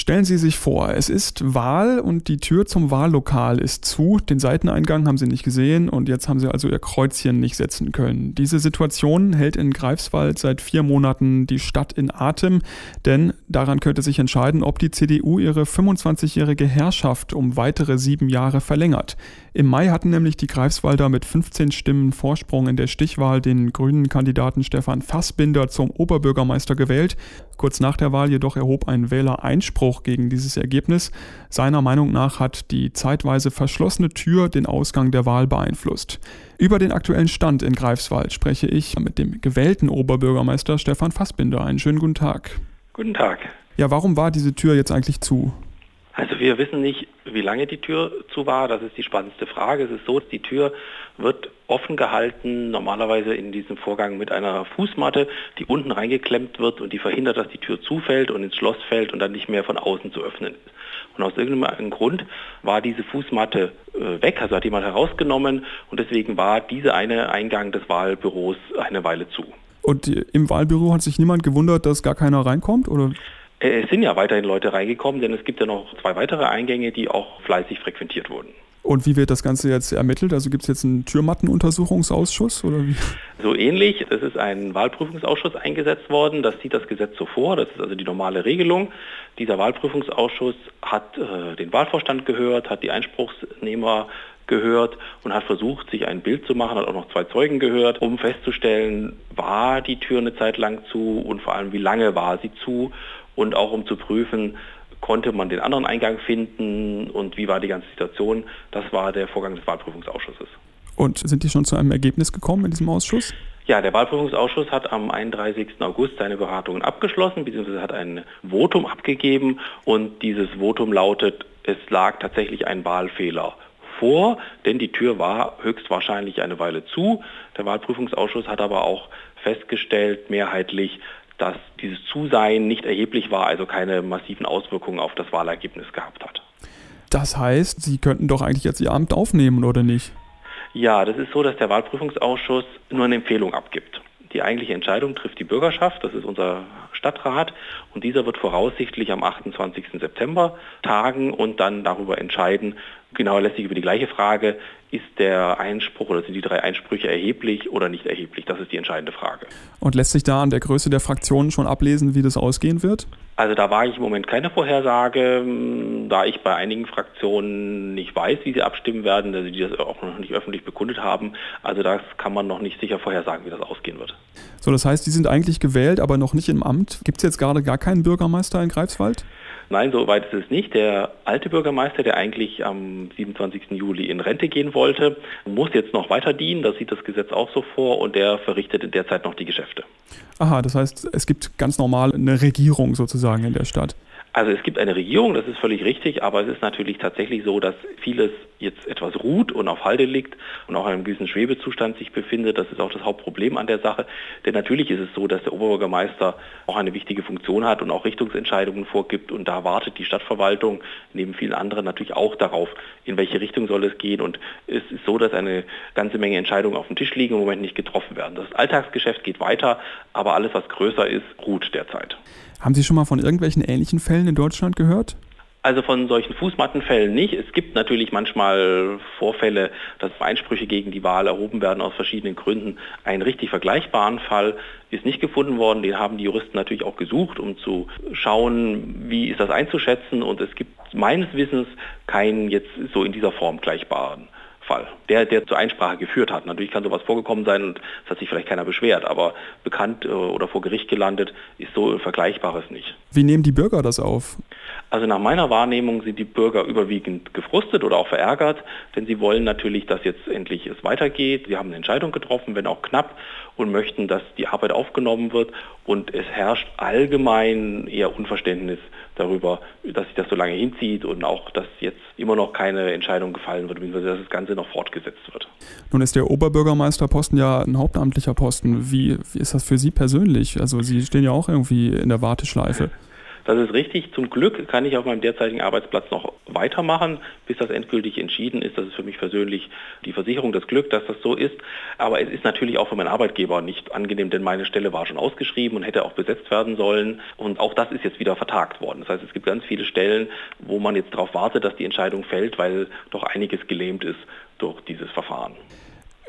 Stellen Sie sich vor, es ist Wahl und die Tür zum Wahllokal ist zu. Den Seiteneingang haben Sie nicht gesehen und jetzt haben Sie also Ihr Kreuzchen nicht setzen können. Diese Situation hält in Greifswald seit vier Monaten die Stadt in Atem, denn daran könnte sich entscheiden, ob die CDU ihre 25-jährige Herrschaft um weitere sieben Jahre verlängert. Im Mai hatten nämlich die Greifswalder mit 15 Stimmen Vorsprung in der Stichwahl den grünen Kandidaten Stefan Fassbinder zum Oberbürgermeister gewählt. Kurz nach der Wahl jedoch erhob ein Wähler Einspruch gegen dieses Ergebnis. Seiner Meinung nach hat die zeitweise verschlossene Tür den Ausgang der Wahl beeinflusst. Über den aktuellen Stand in Greifswald spreche ich mit dem gewählten Oberbürgermeister Stefan Fassbinder. Einen schönen guten Tag. Guten Tag. Ja, warum war diese Tür jetzt eigentlich zu? Also wir wissen nicht, wie lange die Tür zu war. Das ist die spannendste Frage. Es ist so, die Tür wird offen gehalten, normalerweise in diesem Vorgang mit einer Fußmatte, die unten reingeklemmt wird und die verhindert, dass die Tür zufällt und ins Schloss fällt und dann nicht mehr von außen zu öffnen ist. Und aus irgendeinem Grund war diese Fußmatte äh, weg, also hat jemand herausgenommen und deswegen war dieser eine Eingang des Wahlbüros eine Weile zu. Und im Wahlbüro hat sich niemand gewundert, dass gar keiner reinkommt? Oder? Äh, es sind ja weiterhin Leute reingekommen, denn es gibt ja noch zwei weitere Eingänge, die auch fleißig frequentiert wurden. Und wie wird das Ganze jetzt ermittelt? Also gibt es jetzt einen Türmattenuntersuchungsausschuss oder wie? So ähnlich. Es ist ein Wahlprüfungsausschuss eingesetzt worden. Das sieht das Gesetz so vor. Das ist also die normale Regelung. Dieser Wahlprüfungsausschuss hat äh, den Wahlvorstand gehört, hat die Einspruchsnehmer gehört und hat versucht, sich ein Bild zu machen, hat auch noch zwei Zeugen gehört, um festzustellen, war die Tür eine Zeit lang zu und vor allem, wie lange war sie zu und auch um zu prüfen, konnte man den anderen Eingang finden und wie war die ganze Situation. Das war der Vorgang des Wahlprüfungsausschusses. Und sind die schon zu einem Ergebnis gekommen in diesem Ausschuss? Ja, der Wahlprüfungsausschuss hat am 31. August seine Beratungen abgeschlossen, beziehungsweise hat ein Votum abgegeben und dieses Votum lautet, es lag tatsächlich ein Wahlfehler vor, denn die Tür war höchstwahrscheinlich eine Weile zu. Der Wahlprüfungsausschuss hat aber auch festgestellt, mehrheitlich, dass dieses Zusein nicht erheblich war, also keine massiven Auswirkungen auf das Wahlergebnis gehabt hat. Das heißt, Sie könnten doch eigentlich jetzt Ihr Amt aufnehmen, oder nicht? Ja, das ist so, dass der Wahlprüfungsausschuss nur eine Empfehlung abgibt. Die eigentliche Entscheidung trifft die Bürgerschaft, das ist unser Stadtrat, und dieser wird voraussichtlich am 28. September tagen und dann darüber entscheiden, genau lässig über die gleiche Frage, ist der Einspruch oder sind die drei Einsprüche erheblich oder nicht erheblich? Das ist die entscheidende Frage. Und lässt sich da an der Größe der Fraktionen schon ablesen, wie das ausgehen wird? Also da wage ich im Moment keine Vorhersage, da ich bei einigen Fraktionen nicht weiß, wie sie abstimmen werden, also die das auch noch nicht öffentlich bekundet haben. Also das kann man noch nicht sicher vorhersagen, wie das ausgehen wird. So, das heißt, die sind eigentlich gewählt, aber noch nicht im Amt. Gibt es jetzt gerade gar keinen Bürgermeister in Greifswald? Nein, so weit ist es nicht. Der alte Bürgermeister, der eigentlich am 27. Juli in Rente gehen wollte, muss jetzt noch weiter dienen. Das sieht das Gesetz auch so vor und der verrichtet in der Zeit noch die Geschäfte. Aha, das heißt, es gibt ganz normal eine Regierung sozusagen in der Stadt. Also es gibt eine Regierung, das ist völlig richtig, aber es ist natürlich tatsächlich so, dass vieles jetzt etwas ruht und auf Halde liegt und auch in einem gewissen Schwebezustand sich befindet. Das ist auch das Hauptproblem an der Sache. Denn natürlich ist es so, dass der Oberbürgermeister auch eine wichtige Funktion hat und auch Richtungsentscheidungen vorgibt und da wartet die Stadtverwaltung neben vielen anderen natürlich auch darauf, in welche Richtung soll es gehen. Und es ist so, dass eine ganze Menge Entscheidungen auf dem Tisch liegen und im Moment nicht getroffen werden. Das Alltagsgeschäft geht weiter, aber alles, was größer ist, ruht derzeit. Haben Sie schon mal von irgendwelchen ähnlichen Fällen in Deutschland gehört? Also von solchen Fußmattenfällen nicht. Es gibt natürlich manchmal Vorfälle, dass Einsprüche gegen die Wahl erhoben werden aus verschiedenen Gründen. Einen richtig vergleichbaren Fall ist nicht gefunden worden. Den haben die Juristen natürlich auch gesucht, um zu schauen, wie ist das einzuschätzen. Und es gibt meines Wissens keinen jetzt so in dieser Form gleichbaren Fall, der, der zur Einsprache geführt hat. Natürlich kann sowas vorgekommen sein und es hat sich vielleicht keiner beschwert, aber bekannt äh, oder vor Gericht gelandet ist so Vergleichbares nicht. Wie nehmen die Bürger das auf? Also nach meiner Wahrnehmung sind die Bürger überwiegend gefrustet oder auch verärgert, denn sie wollen natürlich, dass jetzt endlich es weitergeht. Sie haben eine Entscheidung getroffen, wenn auch knapp, und möchten, dass die Arbeit aufgenommen wird. Und es herrscht allgemein eher Unverständnis darüber, dass sich das so lange hinzieht und auch, dass jetzt immer noch keine Entscheidung gefallen wird, beziehungsweise dass das Ganze noch fortgesetzt wird. Nun ist der Oberbürgermeisterposten ja ein hauptamtlicher Posten. Wie, wie ist das für Sie persönlich? Also Sie stehen ja auch irgendwie in der Warteschleife. Das ist richtig. Zum Glück kann ich auf meinem derzeitigen Arbeitsplatz noch weitermachen, bis das endgültig entschieden ist. Das ist für mich persönlich die Versicherung, das Glück, dass das so ist. Aber es ist natürlich auch für meinen Arbeitgeber nicht angenehm, denn meine Stelle war schon ausgeschrieben und hätte auch besetzt werden sollen. Und auch das ist jetzt wieder vertagt worden. Das heißt, es gibt ganz viele Stellen, wo man jetzt darauf wartet, dass die Entscheidung fällt, weil doch einiges gelähmt ist durch dieses Verfahren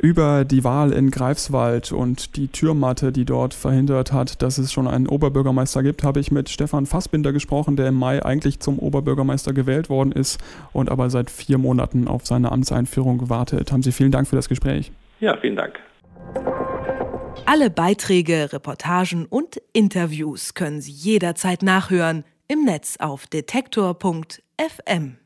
über die Wahl in Greifswald und die Türmatte, die dort verhindert hat, dass es schon einen Oberbürgermeister gibt, habe ich mit Stefan Fassbinder gesprochen, der im Mai eigentlich zum Oberbürgermeister gewählt worden ist und aber seit vier Monaten auf seine Amtseinführung wartet. Haben Sie vielen Dank für das Gespräch. Ja, vielen Dank. Alle Beiträge, Reportagen und Interviews können Sie jederzeit nachhören im Netz auf detektor.fm.